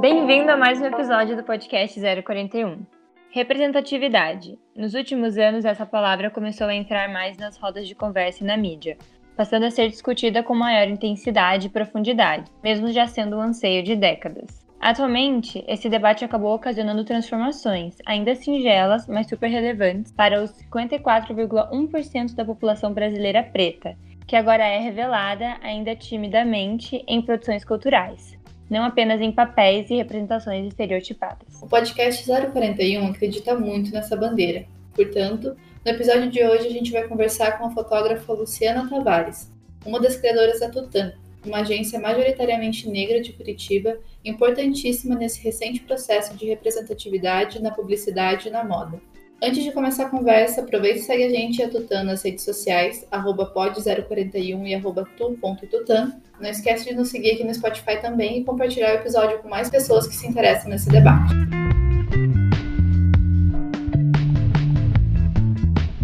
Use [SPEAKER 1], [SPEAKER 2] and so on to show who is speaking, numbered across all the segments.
[SPEAKER 1] Bem-vindo a mais um episódio do podcast 041. Representatividade. Nos últimos anos, essa palavra começou a entrar mais nas rodas de conversa e na mídia, passando a ser discutida com maior intensidade e profundidade, mesmo já sendo um anseio de décadas. Atualmente, esse debate acabou ocasionando transformações, ainda singelas, mas super relevantes, para os 54,1% da população brasileira preta, que agora é revelada, ainda timidamente, em produções culturais, não apenas em papéis e representações estereotipadas.
[SPEAKER 2] O podcast 041 acredita muito nessa bandeira. Portanto, no episódio de hoje a gente vai conversar com a fotógrafa Luciana Tavares, uma das criadoras da Tutan, uma agência majoritariamente negra de Curitiba, importantíssima nesse recente processo de representatividade na publicidade e na moda. Antes de começar a conversa, aproveita e segue a gente e a Tutan nas redes sociais, pod041 e arroba tu.tutan. Não esquece de nos seguir aqui no Spotify também e compartilhar o episódio com mais pessoas que se interessam nesse debate.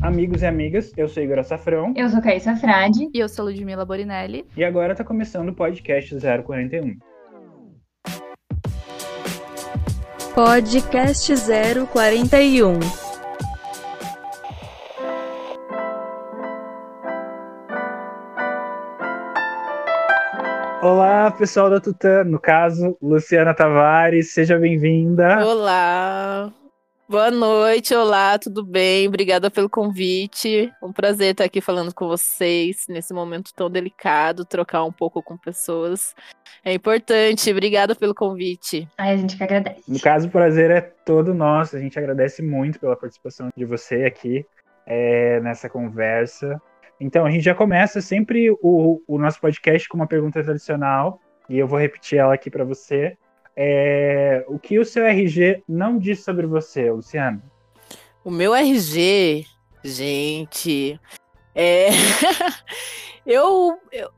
[SPEAKER 3] Amigos e amigas, eu sou Igor Safrão.
[SPEAKER 1] Eu sou Caíssa Frade.
[SPEAKER 4] E eu sou Ludmila Borinelli.
[SPEAKER 3] E agora está começando o podcast 041.
[SPEAKER 4] Podcast 041.
[SPEAKER 3] Olá, pessoal da Tutã, no caso, Luciana Tavares, seja bem-vinda.
[SPEAKER 4] Olá, boa noite, olá, tudo bem? Obrigada pelo convite. Um prazer estar aqui falando com vocês nesse momento tão delicado, trocar um pouco com pessoas. É importante, obrigada pelo convite.
[SPEAKER 1] Ai, a gente que agradece.
[SPEAKER 3] No caso, o prazer é todo nosso, a gente agradece muito pela participação de você aqui é, nessa conversa. Então, a gente já começa sempre o, o nosso podcast com uma pergunta tradicional, e eu vou repetir ela aqui para você. É, o que o seu RG não diz sobre você, Luciano?
[SPEAKER 4] O meu RG, gente, é... eu, eu,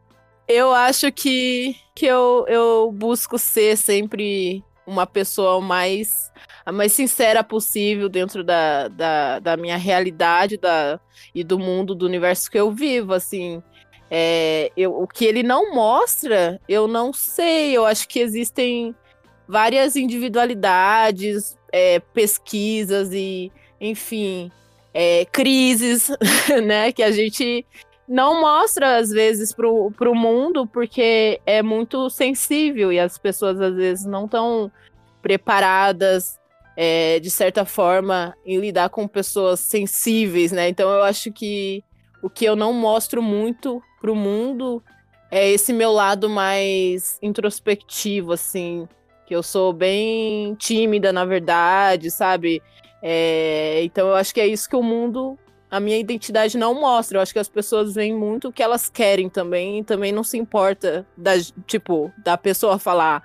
[SPEAKER 4] eu acho que, que eu, eu busco ser sempre uma pessoa mais a mais sincera possível dentro da, da, da minha realidade da, e do mundo, do universo que eu vivo, assim. É, eu, o que ele não mostra, eu não sei. Eu acho que existem várias individualidades, é, pesquisas e, enfim, é, crises, né? Que a gente não mostra, às vezes, para o mundo, porque é muito sensível e as pessoas, às vezes, não estão preparadas é, de certa forma, em lidar com pessoas sensíveis, né? Então eu acho que o que eu não mostro muito pro mundo é esse meu lado mais introspectivo, assim, que eu sou bem tímida, na verdade, sabe? É, então eu acho que é isso que o mundo, a minha identidade não mostra. Eu acho que as pessoas veem muito o que elas querem também, e também não se importa da, tipo, da pessoa falar,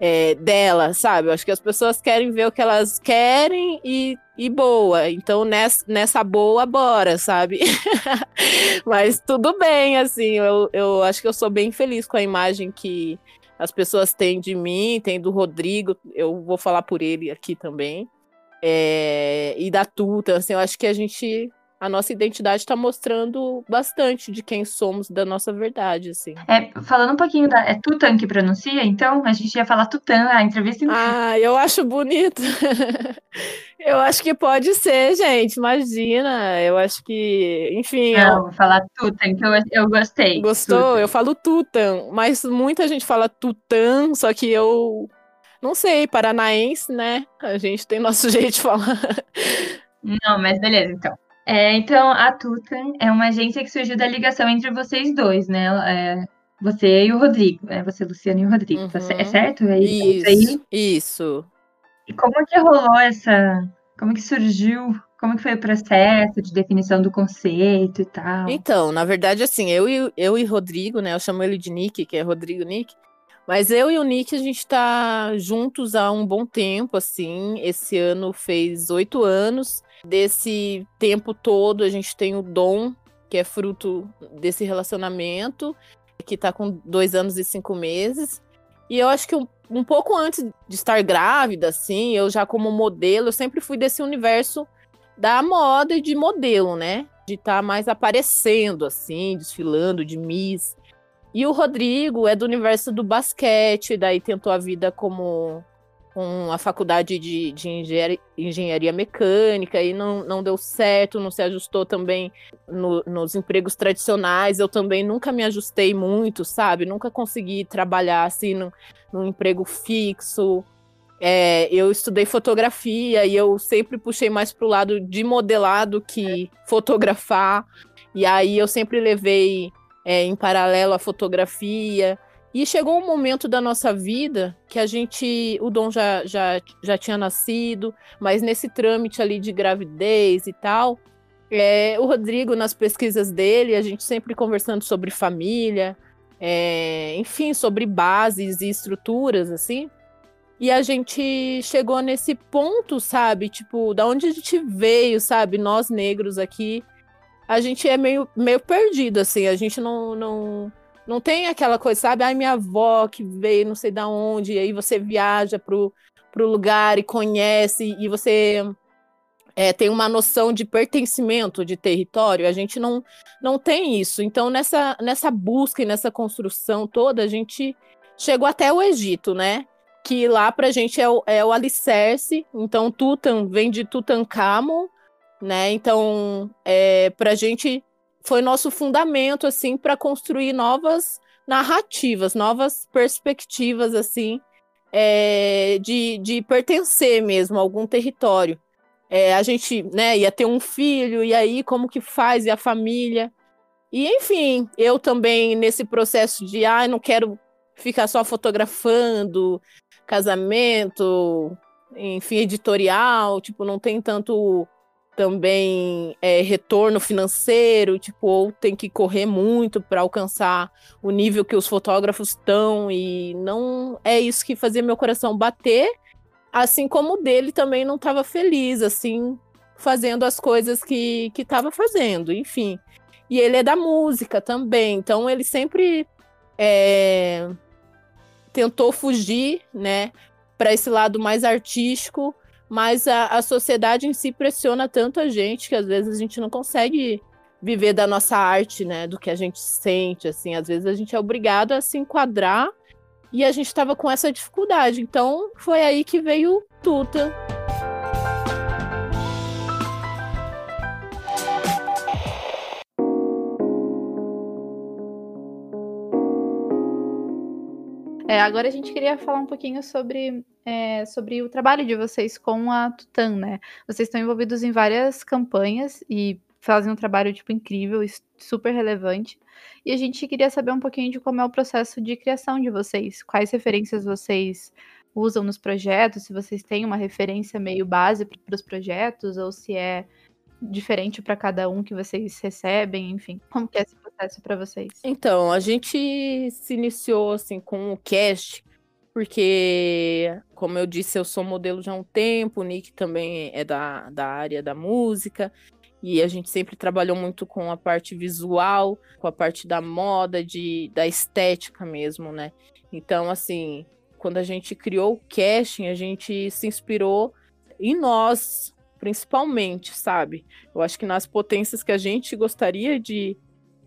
[SPEAKER 4] é, dela, sabe? Eu acho que as pessoas querem ver o que elas querem e, e boa. Então, nessa, nessa boa, bora, sabe? Mas tudo bem, assim, eu, eu acho que eu sou bem feliz com a imagem que as pessoas têm de mim, tem do Rodrigo, eu vou falar por ele aqui também. É, e da Tuta, assim, eu acho que a gente a nossa identidade está mostrando bastante de quem somos, da nossa verdade, assim.
[SPEAKER 1] É, falando um pouquinho da. É Tutan que pronuncia, então? A gente ia falar Tutan, a entrevista
[SPEAKER 4] Ah, eu acho bonito. eu acho que pode ser, gente, imagina. Eu acho que, enfim.
[SPEAKER 1] Não, eu... vou falar Tutan, que eu, eu gostei.
[SPEAKER 4] Gostou? Tutan. Eu falo Tutan, mas muita gente fala Tutan, só que eu. Não sei, paranaense, né? A gente tem nosso jeito de falar.
[SPEAKER 1] Não, mas beleza, então. É, então, a Tutan é uma agência que surgiu da ligação entre vocês dois, né? É, você e o Rodrigo, é você, Luciano e o Rodrigo, uhum. é certo? É
[SPEAKER 4] isso, isso, isso.
[SPEAKER 1] E como que rolou essa... Como que surgiu como que foi o processo de definição do conceito e tal?
[SPEAKER 4] Então, na verdade, assim, eu e, eu e Rodrigo, né? Eu chamo ele de Nick, que é Rodrigo Nick. Mas eu e o Nick, a gente tá juntos há um bom tempo, assim. Esse ano fez oito anos. Desse tempo todo, a gente tem o Dom, que é fruto desse relacionamento, que tá com dois anos e cinco meses. E eu acho que um, um pouco antes de estar grávida, assim, eu já como modelo, eu sempre fui desse universo da moda e de modelo, né? De estar tá mais aparecendo, assim, desfilando de Miss. E o Rodrigo é do universo do basquete, daí tentou a vida como uma faculdade de, de engenharia, mecânica e não, não deu certo, não se ajustou também no, nos empregos tradicionais. Eu também nunca me ajustei muito, sabe? Nunca consegui trabalhar assim num, num emprego fixo. É, eu estudei fotografia e eu sempre puxei mais para o lado de modelar do que fotografar. E aí eu sempre levei é, em paralelo a fotografia. E chegou um momento da nossa vida que a gente, o Dom já, já, já tinha nascido, mas nesse trâmite ali de gravidez e tal, é, o Rodrigo, nas pesquisas dele, a gente sempre conversando sobre família, é, enfim, sobre bases e estruturas, assim. E a gente chegou nesse ponto, sabe? Tipo, da onde a gente veio, sabe? Nós negros aqui, a gente é meio, meio perdido, assim. A gente não, não, não tem aquela coisa, sabe? Ai, minha avó que veio não sei da onde, e aí você viaja pro, pro lugar e conhece, e você é, tem uma noção de pertencimento de território. A gente não, não tem isso. Então, nessa, nessa busca e nessa construção toda, a gente chegou até o Egito, né? Que lá pra gente é o, é o alicerce. Então, Tutan vem de Tutankhamon, né? Então, é, pra gente foi nosso fundamento assim para construir novas narrativas, novas perspectivas assim é, de, de pertencer mesmo a algum território. É, a gente né, ia ter um filho, e aí como que faz? E a família? E enfim, eu também nesse processo de ah, não quero ficar só fotografando casamento, enfim, editorial, tipo, não tem tanto também é, retorno financeiro, tipo, ou tem que correr muito para alcançar o nível que os fotógrafos estão, e não é isso que fazia meu coração bater, assim como o dele também não estava feliz, assim, fazendo as coisas que estava fazendo, enfim. E ele é da música também, então ele sempre é, tentou fugir, né, para esse lado mais artístico, mas a, a sociedade em si pressiona tanto a gente que às vezes a gente não consegue viver da nossa arte, né? Do que a gente sente, assim. Às vezes a gente é obrigado a se enquadrar e a gente estava com essa dificuldade. Então foi aí que veio Tuta.
[SPEAKER 2] É, agora a gente queria falar um pouquinho sobre, é, sobre o trabalho de vocês com a Tutan, né? Vocês estão envolvidos em várias campanhas e fazem um trabalho tipo incrível super relevante. E a gente queria saber um pouquinho de como é o processo de criação de vocês, quais referências vocês usam nos projetos, se vocês têm uma referência meio base para os projetos ou se é diferente para cada um que vocês recebem, enfim. Como que é esse processo para vocês?
[SPEAKER 4] Então, a gente se iniciou assim com o cast, porque, como eu disse, eu sou modelo já há um tempo, o Nick também é da, da área da música, e a gente sempre trabalhou muito com a parte visual, com a parte da moda, de, da estética mesmo, né? Então, assim, quando a gente criou o casting, a gente se inspirou em nós, principalmente, sabe? Eu acho que nas potências que a gente gostaria de,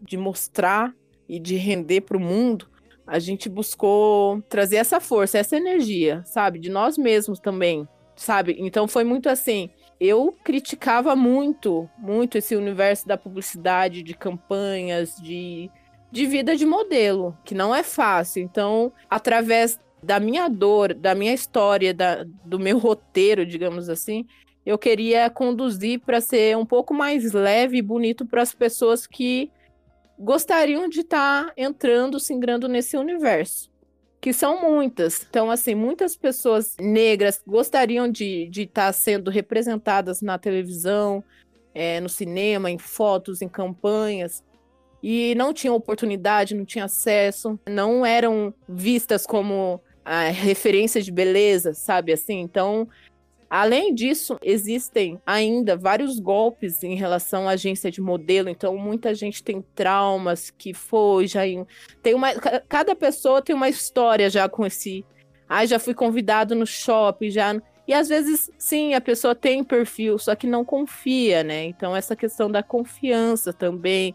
[SPEAKER 4] de mostrar e de render para o mundo, a gente buscou trazer essa força, essa energia, sabe? De nós mesmos também, sabe? Então foi muito assim. Eu criticava muito, muito esse universo da publicidade, de campanhas, de, de vida de modelo, que não é fácil. Então, através da minha dor, da minha história, da, do meu roteiro, digamos assim, eu queria conduzir para ser um pouco mais leve e bonito para as pessoas que gostariam de estar tá entrando, se ingrando nesse universo. Que são muitas. Então, assim, muitas pessoas negras gostariam de estar tá sendo representadas na televisão, é, no cinema, em fotos, em campanhas, e não tinham oportunidade, não tinham acesso, não eram vistas como a referência de beleza, sabe assim? Então, Além disso, existem ainda vários golpes em relação à agência de modelo, então muita gente tem traumas que foi, já tem uma cada pessoa tem uma história já com esse, ai, ah, já fui convidado no shopping, já e às vezes, sim, a pessoa tem perfil, só que não confia, né? Então, essa questão da confiança também,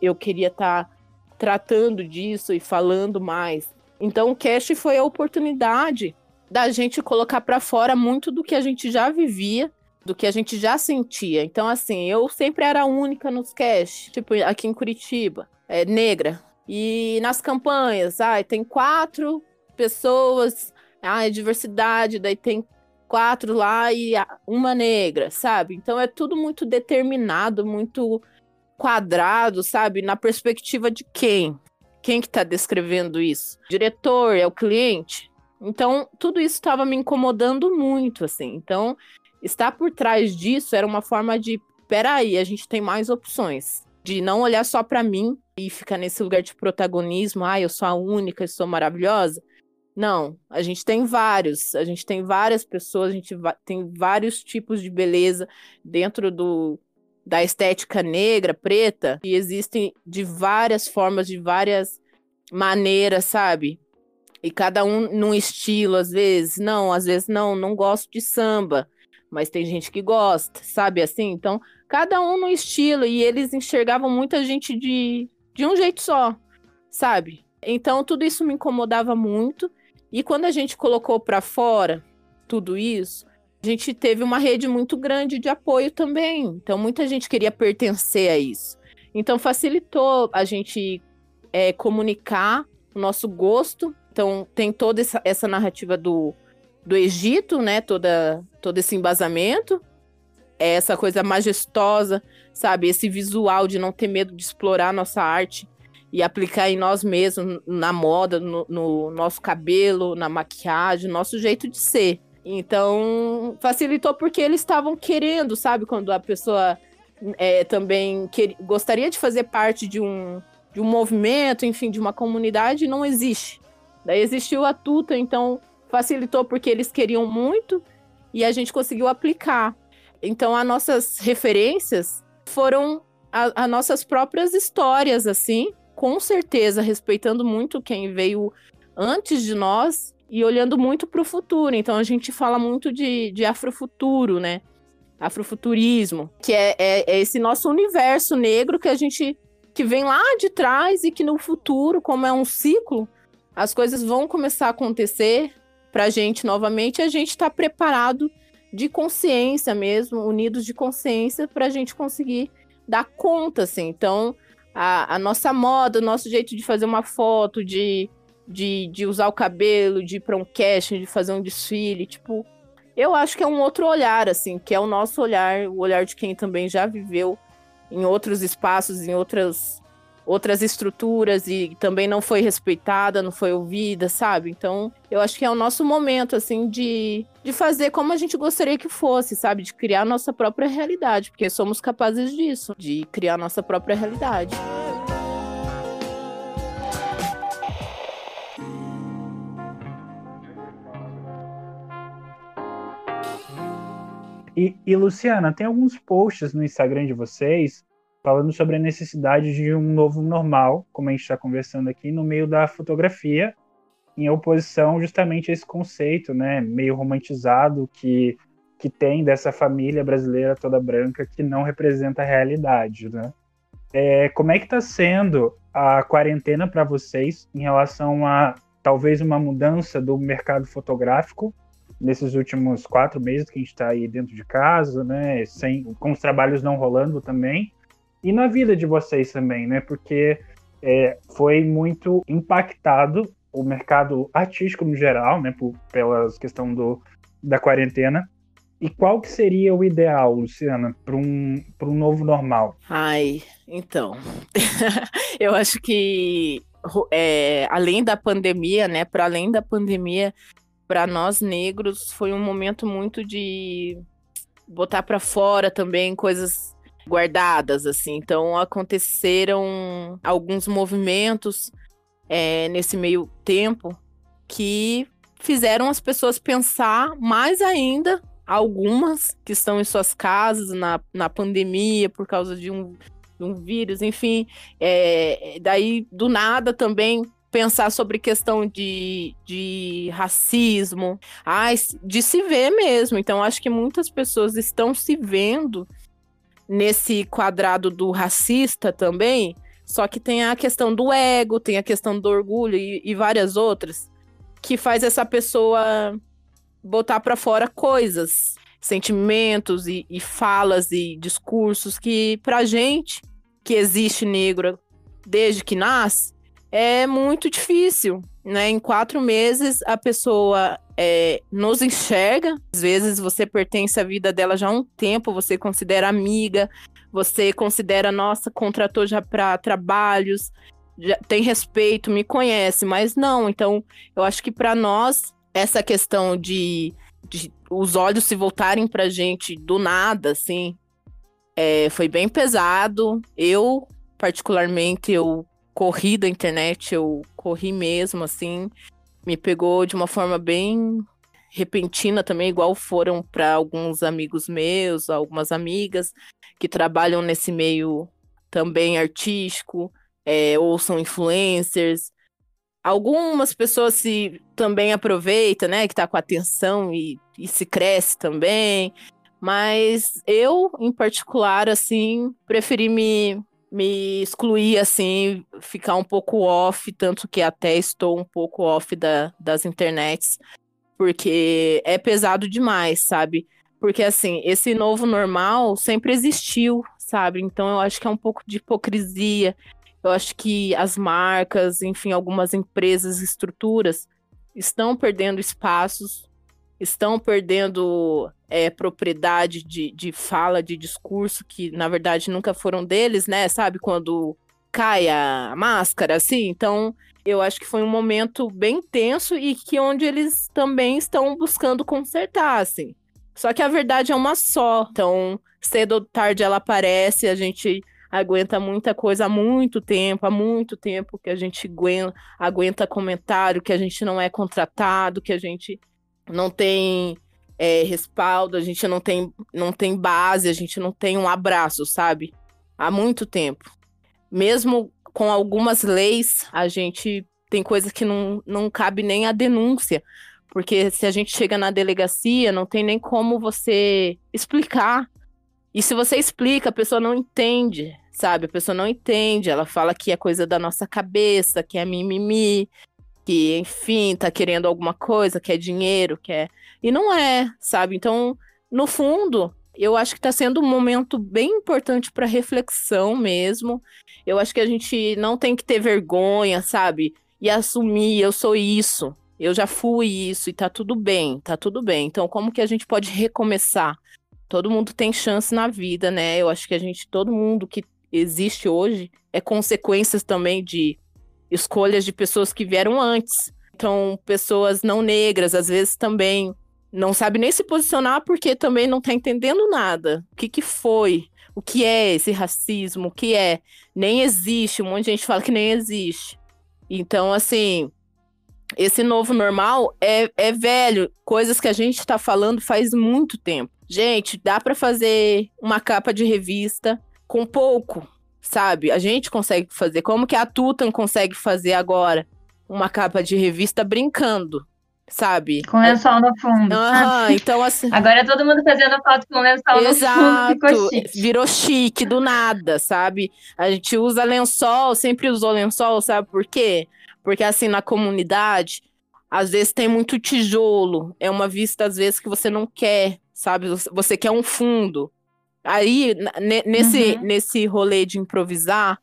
[SPEAKER 4] eu queria estar tá tratando disso e falando mais. Então, o Cash foi a oportunidade da gente colocar para fora muito do que a gente já vivia, do que a gente já sentia. Então, assim, eu sempre era única nos cash, tipo, aqui em Curitiba, é, negra. E nas campanhas, ai, tem quatro pessoas, ai, diversidade, daí tem quatro lá e uma negra, sabe? Então é tudo muito determinado, muito quadrado, sabe? Na perspectiva de quem? Quem que tá descrevendo isso? Diretor, é o cliente? Então, tudo isso estava me incomodando muito, assim. Então, estar por trás disso era uma forma de, peraí, a gente tem mais opções. De não olhar só para mim e ficar nesse lugar de protagonismo, ah, eu sou a única, eu sou maravilhosa. Não, a gente tem vários, a gente tem várias pessoas, a gente tem vários tipos de beleza dentro do, da estética negra, preta, e existem de várias formas, de várias maneiras, sabe? E cada um num estilo, às vezes, não, às vezes não, não gosto de samba, mas tem gente que gosta, sabe assim? Então, cada um no estilo, e eles enxergavam muita gente de, de um jeito só, sabe? Então, tudo isso me incomodava muito, e quando a gente colocou para fora tudo isso, a gente teve uma rede muito grande de apoio também. Então, muita gente queria pertencer a isso. Então, facilitou a gente é, comunicar o nosso gosto então, tem toda essa, essa narrativa do, do Egito, né? Toda, todo esse embasamento. É essa coisa majestosa, sabe? Esse visual de não ter medo de explorar nossa arte e aplicar em nós mesmos, na moda, no, no nosso cabelo, na maquiagem, nosso jeito de ser. Então, facilitou porque eles estavam querendo, sabe? Quando a pessoa é, também quer, gostaria de fazer parte de um, de um movimento, enfim, de uma comunidade, não existe. Daí existiu a tuta, então facilitou porque eles queriam muito e a gente conseguiu aplicar. Então, as nossas referências foram as nossas próprias histórias, assim, com certeza, respeitando muito quem veio antes de nós e olhando muito para o futuro. Então, a gente fala muito de, de afrofuturo, né? Afrofuturismo, que é, é, é esse nosso universo negro que a gente que vem lá de trás e que no futuro, como é um ciclo, as coisas vão começar a acontecer para a gente novamente, a gente está preparado de consciência mesmo, unidos de consciência, para a gente conseguir dar conta, assim. Então, a, a, nossa moda, o nosso jeito de fazer uma foto, de, de, de usar o cabelo, de ir para um casting, de fazer um desfile, tipo, eu acho que é um outro olhar, assim, que é o nosso olhar, o olhar de quem também já viveu em outros espaços, em outras outras estruturas e também não foi respeitada, não foi ouvida, sabe? Então, eu acho que é o nosso momento, assim, de, de fazer como a gente gostaria que fosse, sabe? De criar nossa própria realidade, porque somos capazes disso, de criar nossa própria realidade.
[SPEAKER 3] E, e, Luciana, tem alguns posts no Instagram de vocês falando sobre a necessidade de um novo normal, como a gente está conversando aqui, no meio da fotografia, em oposição justamente a esse conceito, né, meio romantizado que que tem dessa família brasileira toda branca que não representa a realidade, né? É, como é que está sendo a quarentena para vocês em relação a talvez uma mudança do mercado fotográfico nesses últimos quatro meses que a gente está aí dentro de casa, né? Sem, com os trabalhos não rolando também e na vida de vocês também, né? Porque é, foi muito impactado o mercado artístico no geral, né? Por, pela questão do, da quarentena. E qual que seria o ideal, Luciana, para um, um novo normal?
[SPEAKER 4] Ai, então. eu acho que é, além da pandemia, né? Para além da pandemia, para nós negros foi um momento muito de botar para fora também coisas guardadas, assim. Então aconteceram alguns movimentos é, nesse meio tempo que fizeram as pessoas pensar mais ainda, algumas que estão em suas casas na, na pandemia por causa de um, de um vírus, enfim. É, daí, do nada também pensar sobre questão de, de racismo, ah, de se ver mesmo. Então, acho que muitas pessoas estão se vendo nesse quadrado do racista também, só que tem a questão do ego, tem a questão do orgulho e, e várias outras, que faz essa pessoa botar para fora coisas, sentimentos e, e, falas e discursos que pra gente que existe negro desde que nasce é muito difícil, né? Em quatro meses a pessoa é, nos enxerga, às vezes você pertence à vida dela já há um tempo, você considera amiga, você considera, nossa, contratou já para trabalhos, já tem respeito, me conhece, mas não. Então, eu acho que para nós, essa questão de, de, os olhos se voltarem pra gente do nada, assim, é, foi bem pesado. Eu, particularmente, eu corri da internet, eu corri mesmo, assim, me pegou de uma forma bem repentina também, igual foram para alguns amigos meus, algumas amigas que trabalham nesse meio também artístico é, ou são influencers. Algumas pessoas se também aproveitam, né? Que tá com atenção e, e se cresce também. Mas eu, em particular, assim, preferi me, me excluir, assim, ficar um pouco off, tanto que até estou um pouco off da, das internets, porque é pesado demais, sabe? Porque, assim, esse novo normal sempre existiu, sabe? Então eu acho que é um pouco de hipocrisia. Eu acho que as marcas, enfim, algumas empresas, estruturas estão perdendo espaços, estão perdendo é, propriedade de, de fala, de discurso, que na verdade nunca foram deles, né? Sabe, quando cai a máscara, assim. Então, eu acho que foi um momento bem tenso e que onde eles também estão buscando consertar, assim. Só que a verdade é uma só. Então, cedo ou tarde ela aparece, a gente aguenta muita coisa há muito tempo, há muito tempo que a gente aguenta, aguenta comentário, que a gente não é contratado, que a gente não tem é, respaldo, a gente não tem, não tem base, a gente não tem um abraço, sabe? Há muito tempo. Mesmo com algumas leis, a gente tem coisas que não, não cabe nem a denúncia. Porque se a gente chega na delegacia, não tem nem como você explicar. E se você explica, a pessoa não entende sabe? A pessoa não entende, ela fala que é coisa da nossa cabeça, que é mimimi, que, enfim, tá querendo alguma coisa, que é dinheiro, que é. E não é, sabe? Então, no fundo, eu acho que está sendo um momento bem importante para reflexão mesmo. Eu acho que a gente não tem que ter vergonha, sabe? E assumir, eu sou isso, eu já fui isso e tá tudo bem, tá tudo bem. Então, como que a gente pode recomeçar? Todo mundo tem chance na vida, né? Eu acho que a gente, todo mundo que existe hoje é consequências também de escolhas de pessoas que vieram antes. Então, pessoas não negras, às vezes também não sabe nem se posicionar porque também não está entendendo nada. O que, que foi? O que é esse racismo? O que é? Nem existe. Um monte de gente fala que nem existe. Então, assim, esse novo normal é, é velho. Coisas que a gente está falando faz muito tempo. Gente, dá para fazer uma capa de revista com pouco, sabe? A gente consegue fazer. Como que a Tutan consegue fazer agora uma capa de revista brincando? Sabe?
[SPEAKER 1] Com lençol no fundo.
[SPEAKER 4] Ah, então assim.
[SPEAKER 1] Agora todo mundo fazendo foto com lençol Exato. no fundo. Ficou chique.
[SPEAKER 4] Virou chique do nada, sabe? A gente usa lençol, sempre usou lençol, sabe por quê? Porque assim, na comunidade, às vezes tem muito tijolo. É uma vista, às vezes, que você não quer, sabe? Você quer um fundo. Aí, nesse, uhum. nesse rolê de improvisar,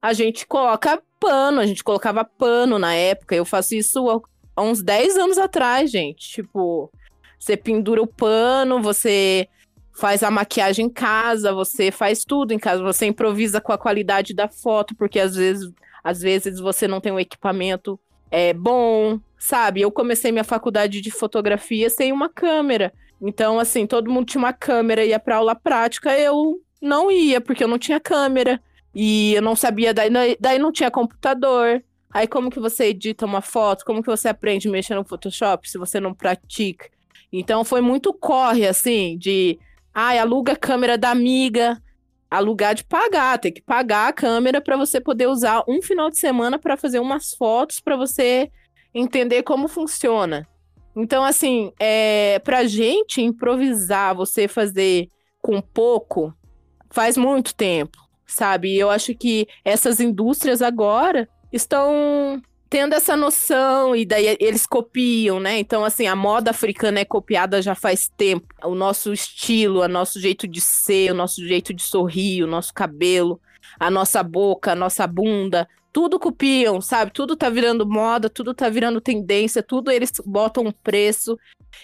[SPEAKER 4] a gente coloca pano, a gente colocava pano na época. Eu faço isso há uns 10 anos atrás, gente. Tipo, você pendura o pano, você faz a maquiagem em casa, você faz tudo em casa, você improvisa com a qualidade da foto, porque às vezes, às vezes você não tem um equipamento é, bom, sabe? Eu comecei minha faculdade de fotografia sem uma câmera. Então, assim, todo mundo tinha uma câmera, ia pra aula prática, eu não ia, porque eu não tinha câmera. E eu não sabia, daí, daí não tinha computador. Aí como que você edita uma foto? Como que você aprende a mexer no Photoshop se você não pratica? Então foi muito corre, assim, de... Ai, aluga a câmera da amiga. Alugar de pagar, tem que pagar a câmera para você poder usar um final de semana para fazer umas fotos para você entender como funciona. Então, assim, é, pra gente improvisar, você fazer com pouco, faz muito tempo, sabe? E eu acho que essas indústrias agora estão tendo essa noção e daí eles copiam, né? Então, assim, a moda africana é copiada já faz tempo. O nosso estilo, o nosso jeito de ser, o nosso jeito de sorrir, o nosso cabelo, a nossa boca, a nossa bunda, tudo copiam, sabe? Tudo tá virando moda, tudo tá virando tendência, tudo eles botam um preço.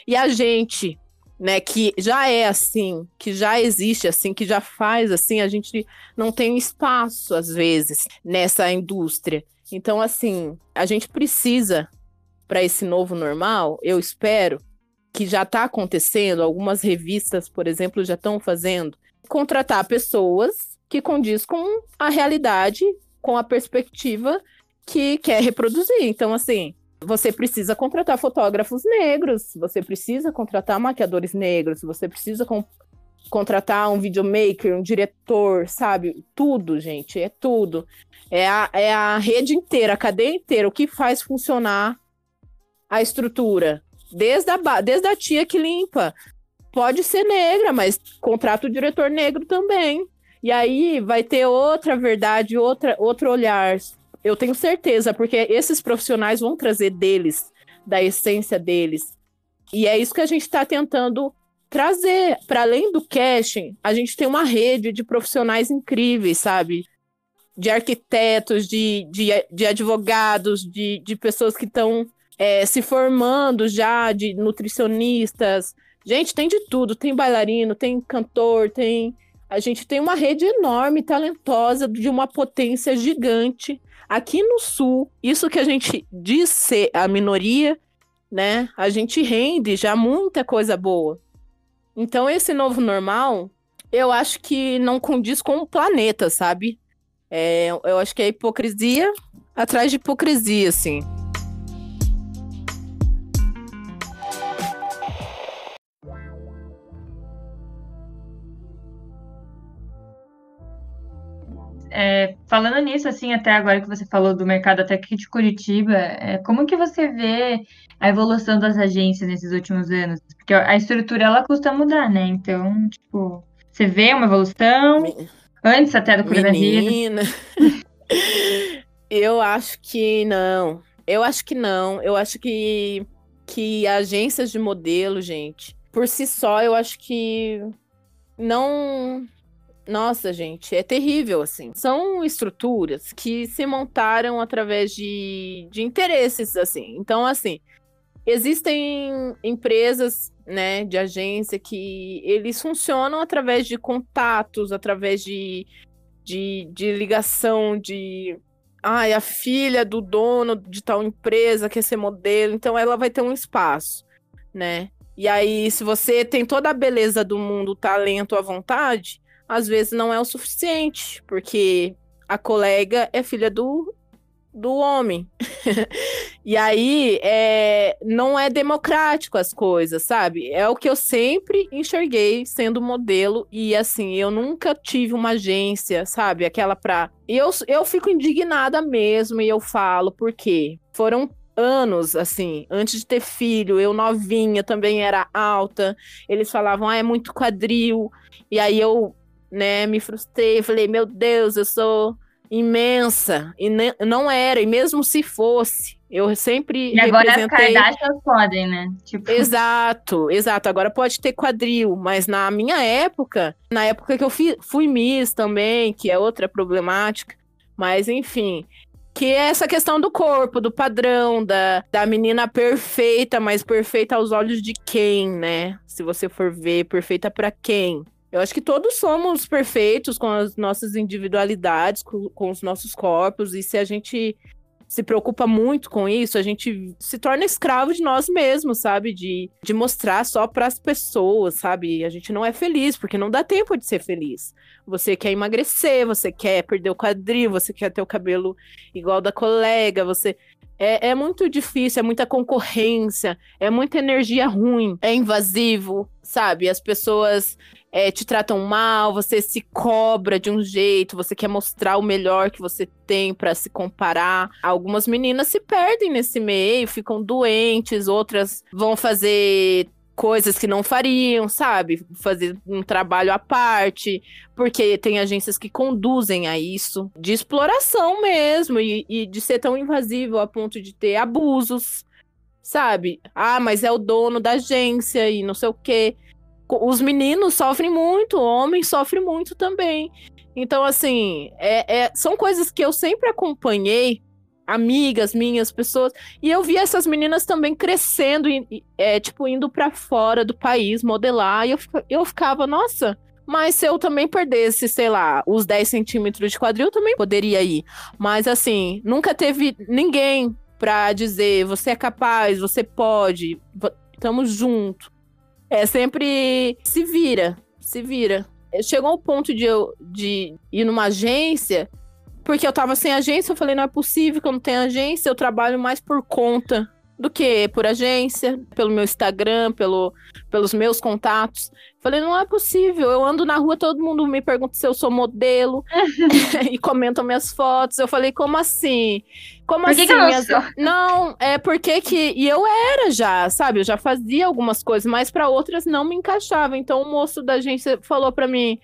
[SPEAKER 4] E a gente, né, que já é assim, que já existe assim, que já faz assim, a gente não tem espaço às vezes nessa indústria. Então, assim, a gente precisa para esse novo normal, eu espero que já está acontecendo, algumas revistas, por exemplo, já estão fazendo, contratar pessoas que condiz com a realidade, com a perspectiva que quer reproduzir. Então, assim, você precisa contratar fotógrafos negros, você precisa contratar maquiadores negros, você precisa com contratar um videomaker, um diretor, sabe? Tudo, gente, é tudo. É a, é a rede inteira, a cadeia inteira, o que faz funcionar a estrutura. Desde a, desde a tia que limpa. Pode ser negra, mas contrata o diretor negro também. E aí vai ter outra verdade, outra, outro olhar. Eu tenho certeza, porque esses profissionais vão trazer deles, da essência deles. E é isso que a gente está tentando trazer. Para além do casting, a gente tem uma rede de profissionais incríveis, sabe? de arquitetos, de, de, de advogados, de, de pessoas que estão é, se formando já, de nutricionistas. Gente, tem de tudo. Tem bailarino, tem cantor, tem. A gente tem uma rede enorme, talentosa, de uma potência gigante. Aqui no Sul, isso que a gente diz ser a minoria, né? A gente rende já muita coisa boa. Então, esse novo normal, eu acho que não condiz com o planeta, sabe? É, eu acho que é hipocrisia atrás de hipocrisia, assim.
[SPEAKER 1] É, falando nisso, assim, até agora que você falou do mercado até aqui de Curitiba, é, como que você vê a evolução das agências nesses últimos anos? Porque a estrutura, ela custa mudar, né? Então, tipo, você vê uma evolução? Antes até do coronavírus. Menina.
[SPEAKER 4] eu acho que não. Eu acho que não. Eu acho que, que agências de modelo, gente, por si só, eu acho que não. Nossa, gente, é terrível, assim. São estruturas que se montaram através de, de interesses, assim. Então, assim, existem empresas né, de agência que eles funcionam através de contatos, através de, de, de ligação, de ai, a filha do dono de tal empresa quer ser modelo, então ela vai ter um espaço, né? E aí, se você tem toda a beleza do mundo, o talento, a vontade, às vezes não é o suficiente, porque a colega é filha do do homem. e aí é, não é democrático as coisas, sabe? É o que eu sempre enxerguei sendo modelo e assim, eu nunca tive uma agência, sabe? Aquela pra. E eu, eu fico indignada mesmo e eu falo, por quê? Foram anos, assim, antes de ter filho, eu novinha também era alta. Eles falavam, ah, é muito quadril. E aí eu, né, me frustrei, falei, meu Deus, eu sou imensa. E não era, e mesmo se fosse, eu sempre.
[SPEAKER 1] E agora representei... as Kardashians podem, né?
[SPEAKER 4] Tipo... Exato, exato. Agora pode ter quadril, mas na minha época, na época que eu fui, fui Miss também, que é outra problemática, mas enfim. Que é essa questão do corpo, do padrão, da, da menina perfeita, mas perfeita aos olhos de quem, né? Se você for ver, perfeita para quem? Eu acho que todos somos perfeitos com as nossas individualidades, com, com, os nossos corpos, e se a gente se preocupa muito com isso, a gente se torna escravo de nós mesmos, sabe? De, de mostrar só para as pessoas, sabe? A gente não é feliz, porque não dá tempo de ser feliz. Você quer emagrecer, você quer perder o quadril, você quer ter o cabelo igual da colega, você. É, é muito difícil, é muita concorrência, é muita energia ruim, é invasivo, sabe? As pessoas é, te tratam mal, você se cobra de um jeito, você quer mostrar o melhor que você tem para se comparar. Algumas meninas se perdem nesse meio, ficam doentes, outras vão fazer coisas que não fariam, sabe? Fazer um trabalho à parte, porque tem agências que conduzem a isso, de exploração mesmo, e, e de ser tão invasivo a ponto de ter abusos, sabe? Ah, mas é o dono da agência e não sei o quê. Os meninos sofrem muito, o homem sofre muito também. Então, assim, é, é, são coisas que eu sempre acompanhei amigas minhas, pessoas. E eu vi essas meninas também crescendo, e, é, tipo, indo para fora do país modelar. E eu, eu ficava, nossa, mas se eu também perdesse, sei lá, os 10 centímetros de quadril, eu também poderia ir. Mas assim, nunca teve ninguém pra dizer você é capaz, você pode, tamo junto. É sempre se vira, se vira. Chegou ao ponto de eu de ir numa agência porque eu tava sem agência, eu falei, não é possível que eu não tenha agência, eu trabalho mais por conta do que por agência, pelo meu Instagram, pelo, pelos meus contatos. Falei, não é possível. Eu ando na rua, todo mundo me pergunta se eu sou modelo e comentam minhas fotos. Eu falei, como assim? Como
[SPEAKER 1] por
[SPEAKER 4] assim?
[SPEAKER 1] Que minhas...
[SPEAKER 4] Não, é porque que. E eu era já, sabe? Eu já fazia algumas coisas, mas para outras não me encaixava. Então o moço da agência falou para mim: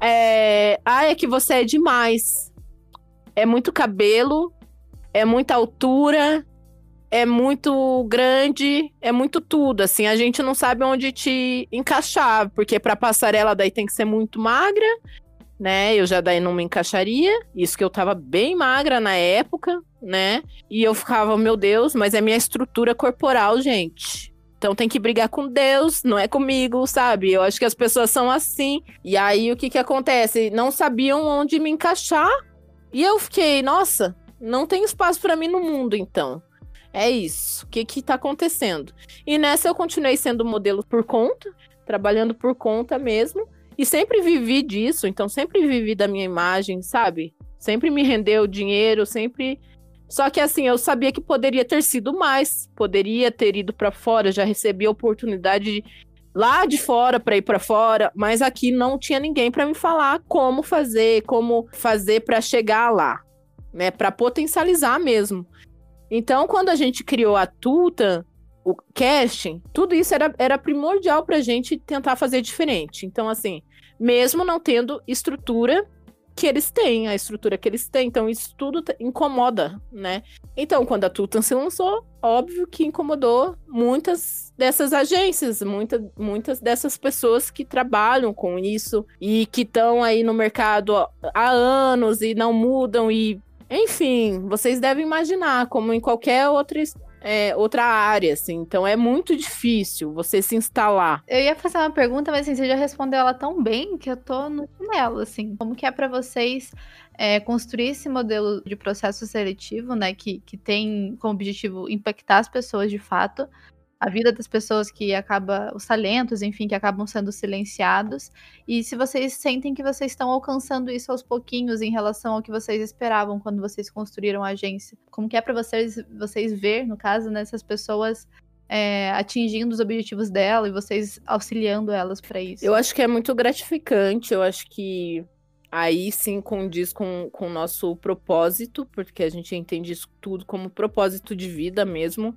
[SPEAKER 4] é... Ah, é que você é demais é muito cabelo, é muita altura, é muito grande, é muito tudo. Assim, a gente não sabe onde te encaixar, porque para passarela daí tem que ser muito magra, né? Eu já daí não me encaixaria. Isso que eu tava bem magra na época, né? E eu ficava, meu Deus, mas é minha estrutura corporal, gente. Então tem que brigar com Deus, não é comigo, sabe? Eu acho que as pessoas são assim. E aí o que que acontece? Não sabiam onde me encaixar e eu fiquei, nossa, não tem espaço para mim no mundo, então. É isso. O que que tá acontecendo? E nessa eu continuei sendo modelo por conta, trabalhando por conta mesmo. E sempre vivi disso, então sempre vivi da minha imagem, sabe? Sempre me rendeu dinheiro, sempre. Só que assim, eu sabia que poderia ter sido mais, poderia ter ido para fora, já recebi a oportunidade de lá de fora para ir para fora, mas aqui não tinha ninguém para me falar como fazer, como fazer para chegar lá, né, para potencializar mesmo. Então, quando a gente criou a Tuta, o casting, tudo isso era, era primordial para a gente tentar fazer diferente. Então, assim, mesmo não tendo estrutura que eles têm, a estrutura que eles têm. Então, isso tudo incomoda, né? Então, quando a Tutan se lançou, óbvio que incomodou muitas dessas agências, muita, muitas dessas pessoas que trabalham com isso e que estão aí no mercado há anos e não mudam e enfim, vocês devem imaginar, como em qualquer outra é, outra área, assim. Então é muito difícil você se instalar.
[SPEAKER 2] Eu ia fazer uma pergunta, mas assim, você já respondeu ela tão bem que eu tô no chinelo, assim. Como que é para vocês é, construir esse modelo de processo seletivo, né, que, que tem como objetivo impactar as pessoas de fato, a vida das pessoas que acaba, os talentos, enfim, que acabam sendo silenciados. E se vocês sentem que vocês estão alcançando isso aos pouquinhos em relação ao que vocês esperavam quando vocês construíram a agência, como que é para vocês, vocês ver, no caso, nessas né, pessoas é, atingindo os objetivos dela e vocês auxiliando elas para isso?
[SPEAKER 4] Eu acho que é muito gratificante. Eu acho que aí sim condiz com, com o nosso propósito, porque a gente entende isso tudo como propósito de vida mesmo.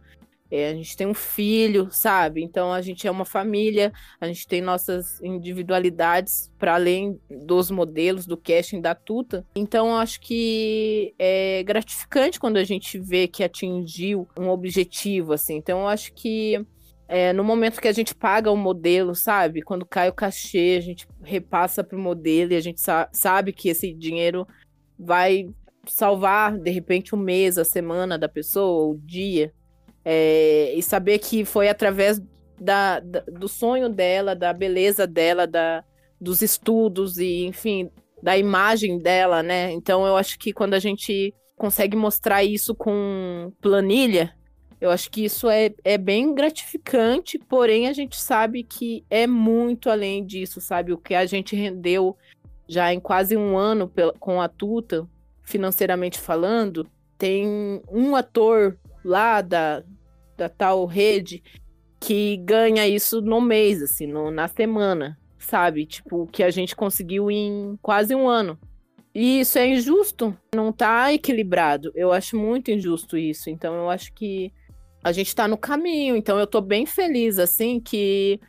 [SPEAKER 4] É, a gente tem um filho, sabe? Então a gente é uma família, a gente tem nossas individualidades para além dos modelos do casting da Tuta. Então acho que é gratificante quando a gente vê que atingiu um objetivo, assim. Então acho que é, no momento que a gente paga o modelo, sabe? Quando cai o cachê, a gente repassa para o modelo e a gente sa sabe que esse dinheiro vai salvar, de repente, o mês, a semana da pessoa, o dia. É, e saber que foi através da, da, do sonho dela, da beleza dela, da, dos estudos e, enfim, da imagem dela, né? Então eu acho que quando a gente consegue mostrar isso com planilha, eu acho que isso é, é bem gratificante, porém a gente sabe que é muito além disso, sabe? O que a gente rendeu já em quase um ano com a Tuta, financeiramente falando, tem um ator lá da, da tal rede que ganha isso no mês, assim, no, na semana, sabe? Tipo, que a gente conseguiu em quase um ano. E isso é injusto, não tá equilibrado. Eu acho muito injusto isso. Então eu acho que a gente está no caminho. Então eu estou bem feliz assim que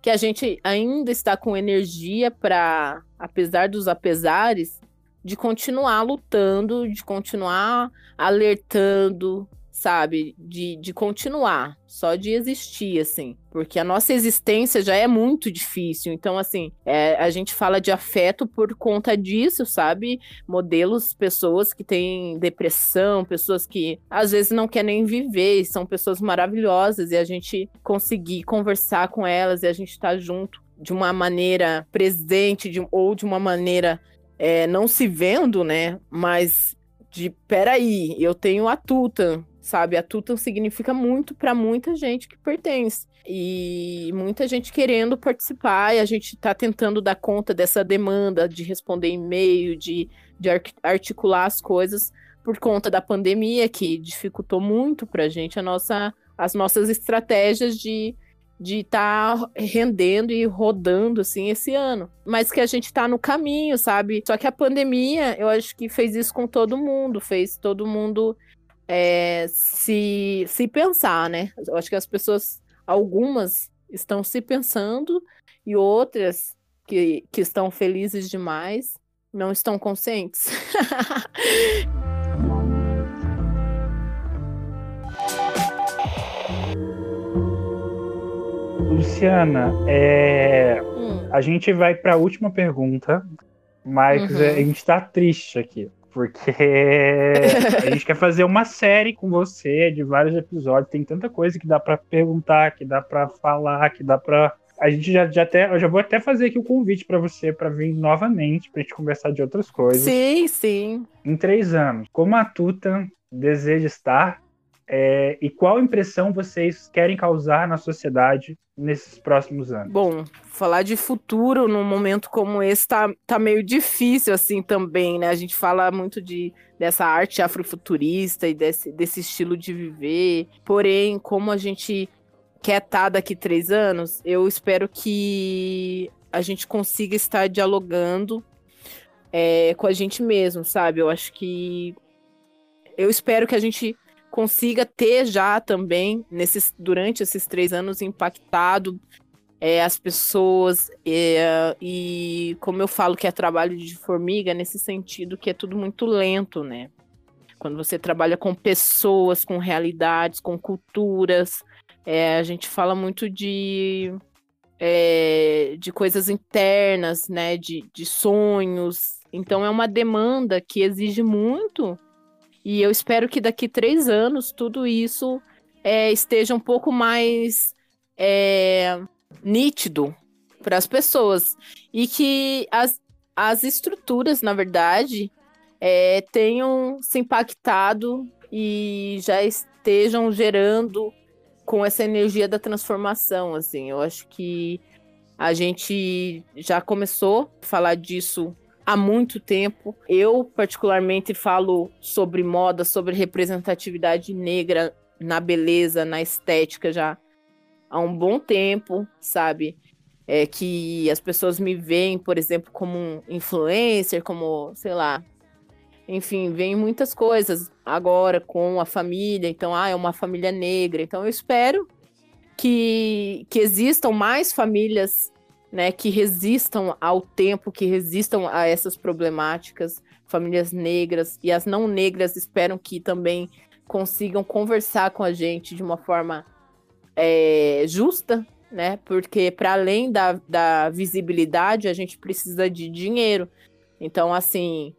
[SPEAKER 4] que a gente ainda está com energia para, apesar dos apesares, de continuar lutando, de continuar alertando, sabe? De, de continuar, só de existir, assim. Porque a nossa existência já é muito difícil. Então, assim, é, a gente fala de afeto por conta disso, sabe? Modelos, pessoas que têm depressão, pessoas que às vezes não querem viver, são pessoas maravilhosas, e a gente conseguir conversar com elas e a gente estar tá junto de uma maneira presente de, ou de uma maneira é, não se vendo, né? Mas de peraí, eu tenho a Tuta, sabe? A Tuta significa muito para muita gente que pertence. E muita gente querendo participar, e a gente está tentando dar conta dessa demanda de responder e-mail, de, de articular as coisas por conta da pandemia, que dificultou muito para a gente a nossa, as nossas estratégias de de estar tá rendendo e rodando assim esse ano, mas que a gente está no caminho, sabe? Só que a pandemia, eu acho que fez isso com todo mundo, fez todo mundo é, se se pensar, né? Eu acho que as pessoas, algumas estão se pensando e outras que, que estão felizes demais não estão conscientes.
[SPEAKER 3] Luciana, é... hum. a gente vai para a última pergunta, mas uhum. a gente está triste aqui. Porque a gente quer fazer uma série com você de vários episódios. Tem tanta coisa que dá para perguntar, que dá para falar, que dá para a gente já, já até, eu já vou até fazer aqui o um convite para você para vir novamente para gente conversar de outras coisas.
[SPEAKER 4] Sim, sim.
[SPEAKER 3] Em três anos, como a Tuta deseja estar é, e qual impressão vocês querem causar na sociedade nesses próximos anos?
[SPEAKER 4] Bom, falar de futuro num momento como esse tá, tá meio difícil assim também, né? A gente fala muito de dessa arte afrofuturista e desse, desse estilo de viver. Porém, como a gente quer estar tá daqui três anos, eu espero que a gente consiga estar dialogando é, com a gente mesmo, sabe? Eu acho que eu espero que a gente consiga ter já também, nesses, durante esses três anos, impactado é, as pessoas. É, e como eu falo que é trabalho de formiga, nesse sentido que é tudo muito lento, né? Quando você trabalha com pessoas, com realidades, com culturas, é, a gente fala muito de, é, de coisas internas, né? De, de sonhos. Então é uma demanda que exige muito e eu espero que daqui três anos tudo isso é, esteja um pouco mais é, nítido para as pessoas. E que as, as estruturas, na verdade, é, tenham se impactado e já estejam gerando com essa energia da transformação, assim. Eu acho que a gente já começou a falar disso há muito tempo. Eu, particularmente, falo sobre moda, sobre representatividade negra na beleza, na estética já há um bom tempo, sabe? É que as pessoas me veem, por exemplo, como um influencer, como, sei lá, enfim, vem muitas coisas agora com a família, então, ah, é uma família negra. Então, eu espero que, que existam mais famílias né, que resistam ao tempo, que resistam a essas problemáticas, famílias negras e as não negras esperam que também consigam conversar com a gente de uma forma é, justa, né? Porque para além da, da visibilidade, a gente precisa de dinheiro. Então, assim,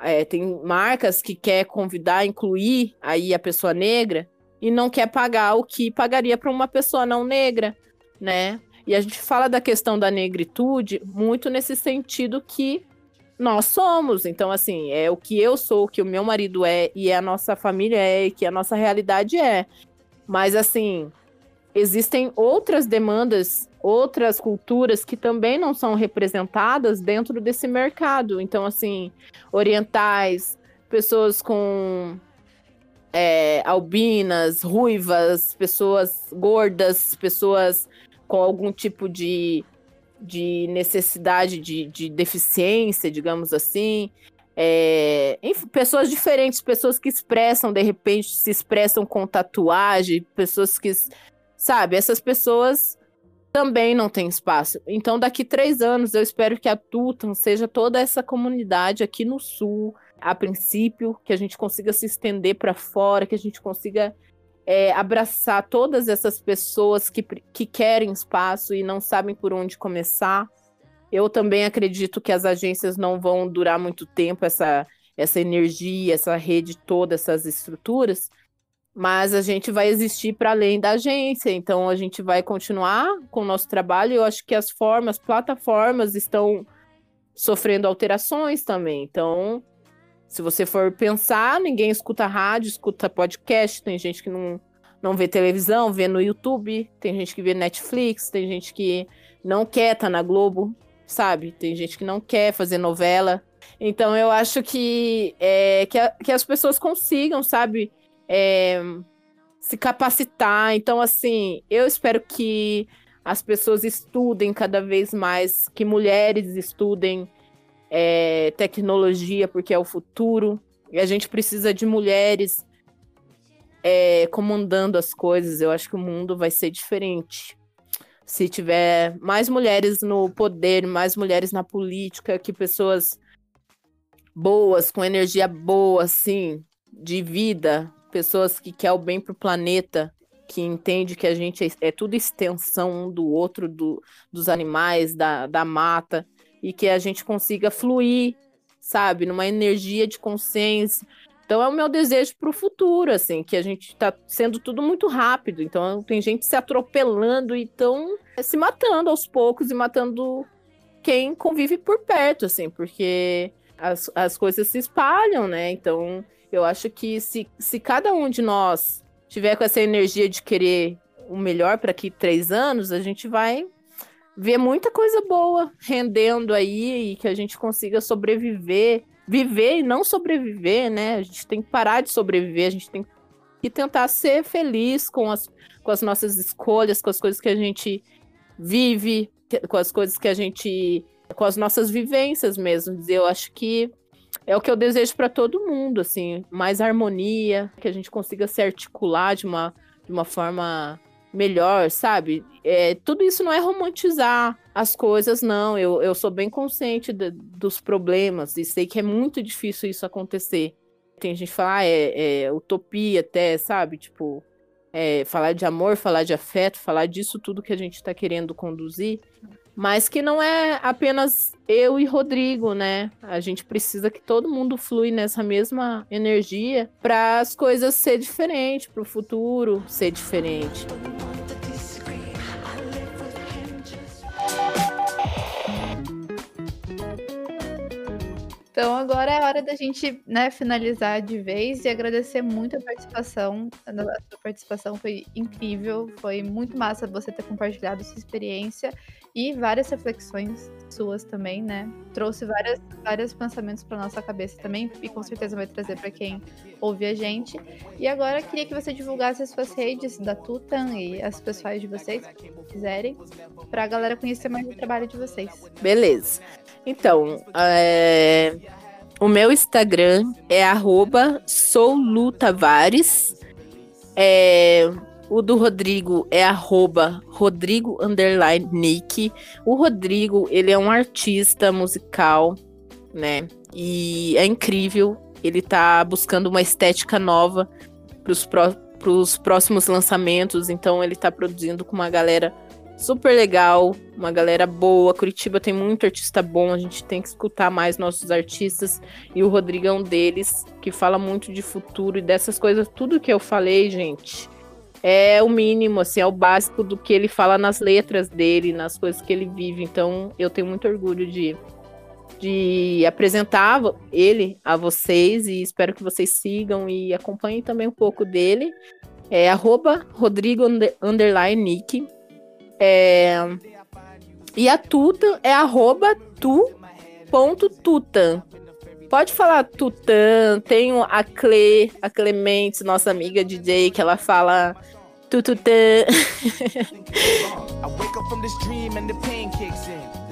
[SPEAKER 4] é, tem marcas que quer convidar, incluir aí a pessoa negra e não quer pagar o que pagaria para uma pessoa não negra, né? E a gente fala da questão da negritude muito nesse sentido que nós somos. Então, assim, é o que eu sou, o que o meu marido é, e a nossa família é, e que a nossa realidade é. Mas, assim, existem outras demandas, outras culturas que também não são representadas dentro desse mercado. Então, assim, orientais, pessoas com é, albinas, ruivas, pessoas gordas, pessoas com algum tipo de, de necessidade de, de deficiência, digamos assim. é, enfim, pessoas diferentes, pessoas que expressam, de repente, se expressam com tatuagem, pessoas que, sabe, essas pessoas também não têm espaço. Então, daqui três anos, eu espero que a Tutan seja toda essa comunidade aqui no Sul, a princípio, que a gente consiga se estender para fora, que a gente consiga é, abraçar todas essas pessoas que, que querem espaço e não sabem por onde começar. Eu também acredito que as agências não vão durar muito tempo, essa, essa energia, essa rede toda, essas estruturas, mas a gente vai existir para além da agência, então a gente vai continuar com o nosso trabalho. Eu acho que as formas, plataformas estão sofrendo alterações também. Então, se você for pensar, ninguém escuta rádio, escuta podcast, tem gente que não, não vê televisão, vê no YouTube, tem gente que vê Netflix, tem gente que não quer estar tá na Globo, sabe? Tem gente que não quer fazer novela. Então eu acho que, é, que, a, que, as pessoas consigam, sabe? É, se capacitar. Então, assim, eu espero que as pessoas estudem cada vez mais, que mulheres estudem é, tecnologia, porque é o futuro. E a gente precisa de mulheres é, comandando as coisas. Eu acho que o mundo vai ser diferente se tiver mais mulheres no poder, mais mulheres na política, que pessoas boas, com energia boa, assim, de vida, pessoas que querem o bem para o planeta, que entende que a gente é, é tudo extensão um do outro, do, dos animais, da, da mata, e que a gente consiga fluir, sabe, numa energia de consciência, então é o meu desejo para o futuro, assim, que a gente está sendo tudo muito rápido. Então tem gente se atropelando e estão se matando aos poucos e matando quem convive por perto, assim, porque as, as coisas se espalham, né? Então eu acho que se, se cada um de nós tiver com essa energia de querer o melhor para aqui três anos, a gente vai ver muita coisa boa rendendo aí e que a gente consiga sobreviver viver e não sobreviver, né? A gente tem que parar de sobreviver, a gente tem que tentar ser feliz com as, com as nossas escolhas, com as coisas que a gente vive, com as coisas que a gente. com as nossas vivências mesmo. Eu acho que é o que eu desejo para todo mundo, assim, mais harmonia, que a gente consiga se articular de uma, de uma forma melhor, sabe? É, tudo isso não é romantizar as coisas, não. Eu, eu sou bem consciente de, dos problemas e sei que é muito difícil isso acontecer. Tem gente que fala, ah, é, é utopia até, sabe? Tipo, é, falar de amor, falar de afeto, falar disso tudo que a gente está querendo conduzir, mas que não é apenas eu e Rodrigo, né? A gente precisa que todo mundo flui nessa mesma energia para as coisas ser diferentes, para o futuro ser diferente.
[SPEAKER 2] Então agora é hora da gente né, finalizar de vez e agradecer muito a participação. A sua participação foi incrível, foi muito massa você ter compartilhado sua experiência e várias reflexões suas também, né? Trouxe várias, vários pensamentos para nossa cabeça também e com certeza vai trazer para quem ouve a gente. E agora queria que você divulgasse as suas redes da Tutan e as pessoais de vocês, se quiserem, para a galera conhecer mais o trabalho de vocês.
[SPEAKER 4] Beleza. Então, é... o meu Instagram é soulutavares. É... O do Rodrigo é arroba Rodrigo Nick. O Rodrigo, ele é um artista musical, né? E é incrível. Ele tá buscando uma estética nova para os pró próximos lançamentos. Então ele tá produzindo com uma galera super legal, uma galera boa. Curitiba tem muito artista bom, a gente tem que escutar mais nossos artistas. E o Rodrigo um deles, que fala muito de futuro e dessas coisas. Tudo que eu falei, gente, é o mínimo, assim, é o básico do que ele fala nas letras dele, nas coisas que ele vive. Então, eu tenho muito orgulho de, de apresentar ele a vocês e espero que vocês sigam e acompanhem também um pouco dele. É arroba Rodrigo Nick. É... E a Tuta é arroba tu.tutan. Pode falar Tutan, tem a Cle, a Clemente, nossa amiga DJ, que ela fala Tututã.